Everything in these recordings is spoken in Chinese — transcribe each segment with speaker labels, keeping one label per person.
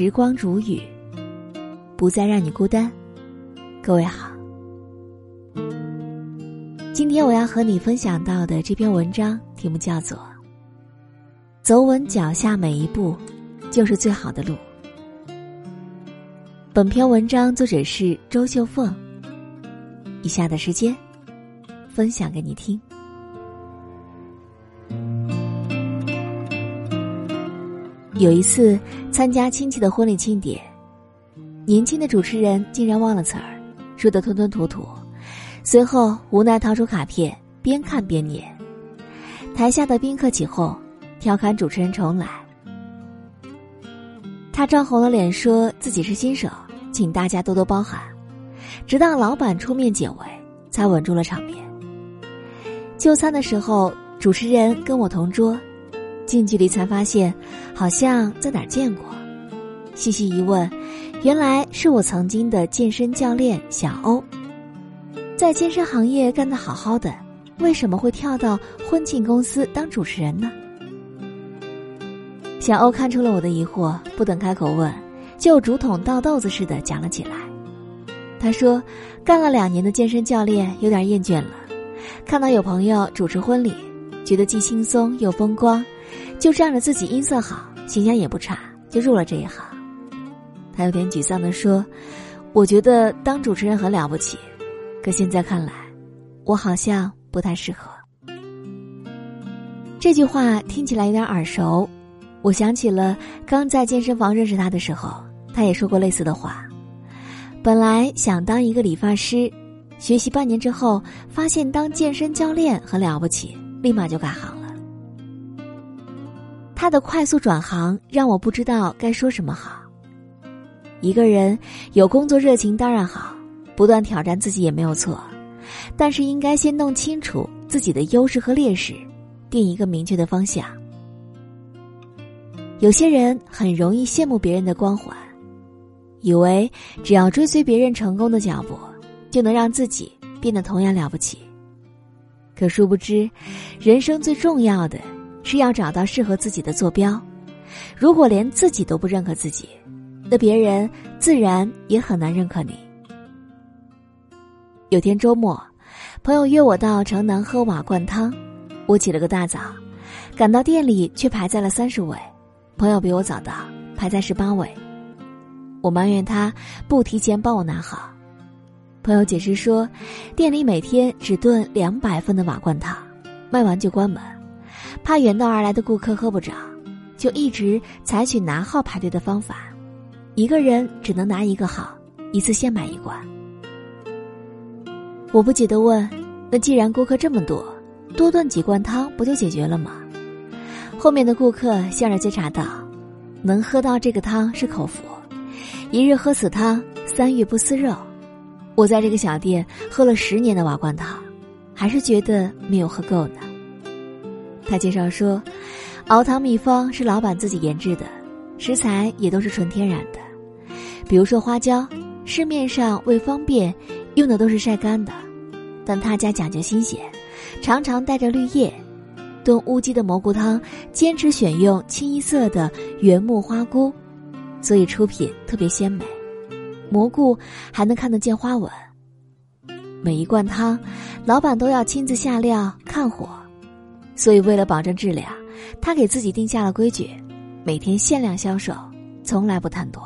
Speaker 1: 时光如雨，不再让你孤单。各位好，今天我要和你分享到的这篇文章题目叫做《走稳脚下每一步，就是最好的路》。本篇文章作者是周秀凤。以下的时间，分享给你听。有一次参加亲戚的婚礼庆典，年轻的主持人竟然忘了词儿，说得吞吞吐吐，随后无奈掏出卡片，边看边念。台下的宾客起哄，调侃主持人重来。他涨红了脸，说自己是新手，请大家多多包涵。直到老板出面解围，才稳住了场面。就餐的时候，主持人跟我同桌。近距离才发现，好像在哪儿见过。细细一问，原来是我曾经的健身教练小欧。在健身行业干得好好的，为什么会跳到婚庆公司当主持人呢？小欧看出了我的疑惑，不等开口问，就竹筒倒豆子似的讲了起来。他说，干了两年的健身教练有点厌倦了，看到有朋友主持婚礼，觉得既轻松又风光。就仗着自己音色好，形象也不差，就入了这一行。他有点沮丧地说：“我觉得当主持人很了不起，可现在看来，我好像不太适合。”这句话听起来有点耳熟，我想起了刚在健身房认识他的时候，他也说过类似的话。本来想当一个理发师，学习半年之后，发现当健身教练很了不起，立马就改行。他的快速转行让我不知道该说什么好。一个人有工作热情当然好，不断挑战自己也没有错，但是应该先弄清楚自己的优势和劣势，定一个明确的方向。有些人很容易羡慕别人的光环，以为只要追随别人成功的脚步，就能让自己变得同样了不起。可殊不知，人生最重要的。是要找到适合自己的坐标。如果连自己都不认可自己，那别人自然也很难认可你。有天周末，朋友约我到城南喝瓦罐汤，我起了个大早，赶到店里却排在了三十位，朋友比我早到，排在十八位。我埋怨他不提前帮我拿好，朋友解释说，店里每天只炖两百份的瓦罐汤，卖完就关门。怕远道而来的顾客喝不着，就一直采取拿号排队的方法，一个人只能拿一个号，一次先买一罐。我不解的问：“那既然顾客这么多，多炖几罐汤不就解决了吗？”后面的顾客笑着接茬道：“能喝到这个汤是口福，一日喝此汤，三月不思肉。我在这个小店喝了十年的瓦罐汤，还是觉得没有喝够呢。”他介绍说，熬汤秘方是老板自己研制的，食材也都是纯天然的。比如说花椒，市面上为方便用的都是晒干的，但他家讲究新鲜，常常带着绿叶。炖乌鸡的蘑菇汤，坚持选用清一色的原木花菇，所以出品特别鲜美，蘑菇还能看得见花纹。每一罐汤，老板都要亲自下料看火。所以，为了保证质量，他给自己定下了规矩：每天限量销售，从来不贪多。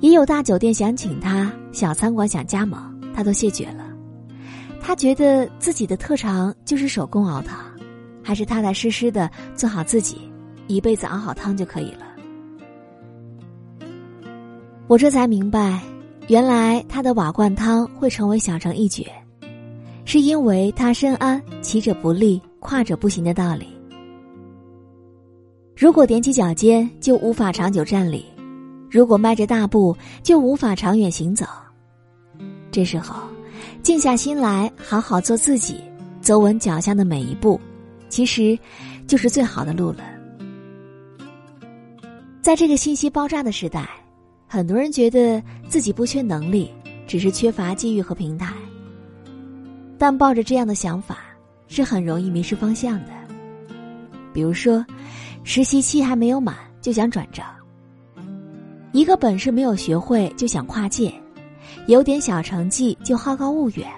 Speaker 1: 也有大酒店想请他，小餐馆想加盟，他都谢绝了。他觉得自己的特长就是手工熬汤，还是踏踏实实的做好自己，一辈子熬好汤就可以了。我这才明白，原来他的瓦罐汤会成为小城一绝。是因为他深谙“骑者不立，跨者不行”的道理。如果踮起脚尖，就无法长久站立；如果迈着大步，就无法长远行走。这时候，静下心来，好好做自己，走稳脚下的每一步，其实就是最好的路了。在这个信息爆炸的时代，很多人觉得自己不缺能力，只是缺乏机遇和平台。但抱着这样的想法，是很容易迷失方向的。比如说，实习期还没有满就想转正，一个本事没有学会就想跨界，有点小成绩就好高骛远。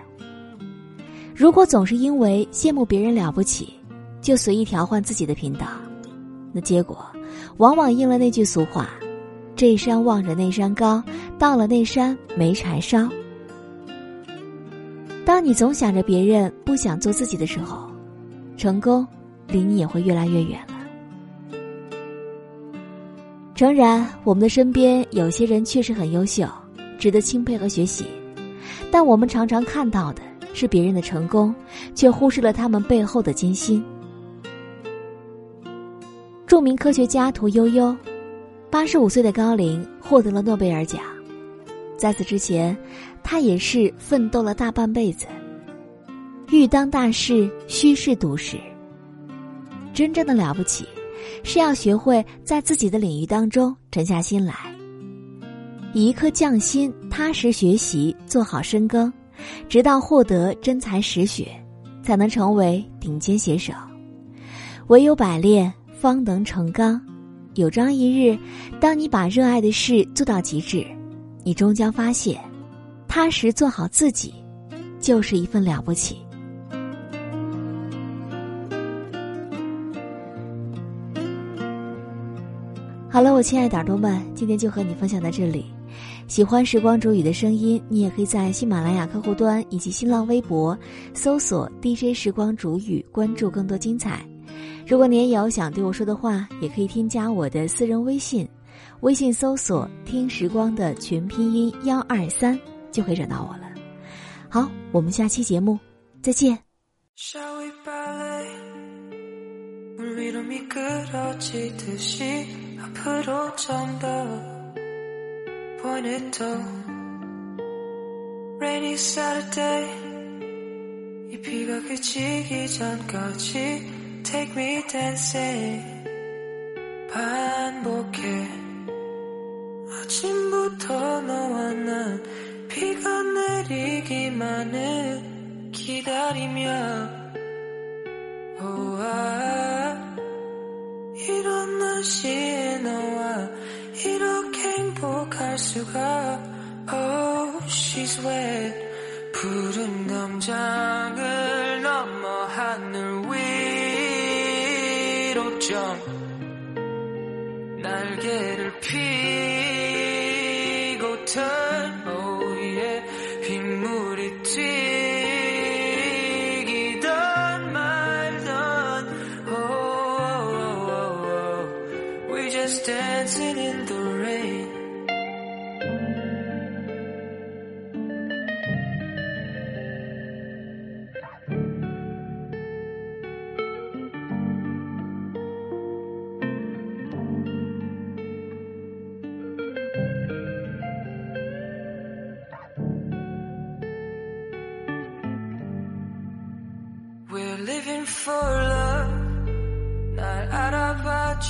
Speaker 1: 如果总是因为羡慕别人了不起，就随意调换自己的频道，那结果往往应了那句俗话：“这山望着那山高，到了那山没柴烧。”当你总想着别人，不想做自己的时候，成功离你也会越来越远了。诚然，我们的身边有些人确实很优秀，值得钦佩和学习，但我们常常看到的是别人的成功，却忽视了他们背后的艰辛。著名科学家屠呦呦，八十五岁的高龄获得了诺贝尔奖，在此之前，他也是奋斗了大半辈子。欲当大事，须是笃实。真正的了不起。是要学会在自己的领域当中沉下心来，以一颗匠心踏实学习，做好深耕，直到获得真才实学，才能成为顶尖写手。唯有百炼，方能成钢。有朝一日，当你把热爱的事做到极致，你终将发现，踏实做好自己，就是一份了不起。好了，我亲爱的耳朵们，今天就和你分享到这里。喜欢时光煮雨的声音，你也可以在喜马拉雅客户端以及新浪微博搜索 DJ 时光煮雨，关注更多精彩。如果你也有想对我说的话，也可以添加我的私人微信，微信搜索“听时光”的全拼音幺二三，就可以找到我了。好，我们下期节目再见。
Speaker 2: 앞으로 좀더 보내도 Rainy Saturday 이 비가 그치기 전까지 Take me dancing 반복해 아침부터 너와 난 내리기만을 기다리며 oh, 아, 이런 날씨에 할 수가 Oh she's wet 푸른 담장을 넘어 하늘 위로 점 날개를 피고 turn 빗물이 튀기던 말던 oh, oh, oh, oh. we just dancing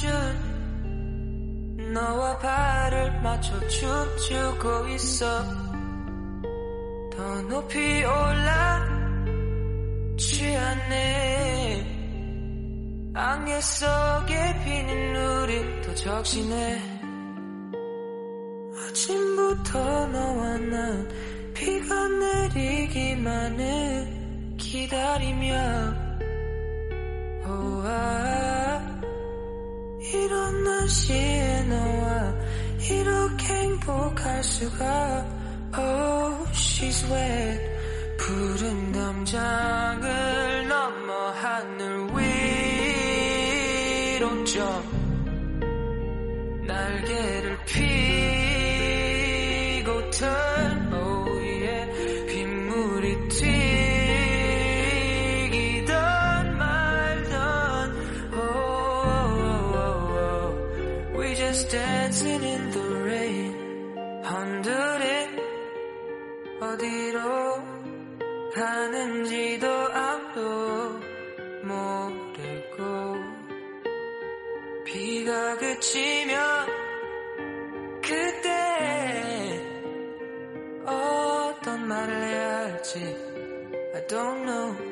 Speaker 2: 알아봐준 너와 발을 맞춰 춤추고 있어. 더 높이 올라 취하네. 안개 속에 피는 우린 더 적시네. 아침부터 너와 난 비가 내리기만을 기다리며 오아 이런 날씨에 너와 이렇게 행복할 수가 Oh she's wet. 푸른 담장을 넘어 하늘 위로 좀 dancing in the rain. 한들에 어디로 가는지도 아무도 모르고 비가 그치면 그때 어떤 말을 해야 할지 I don't know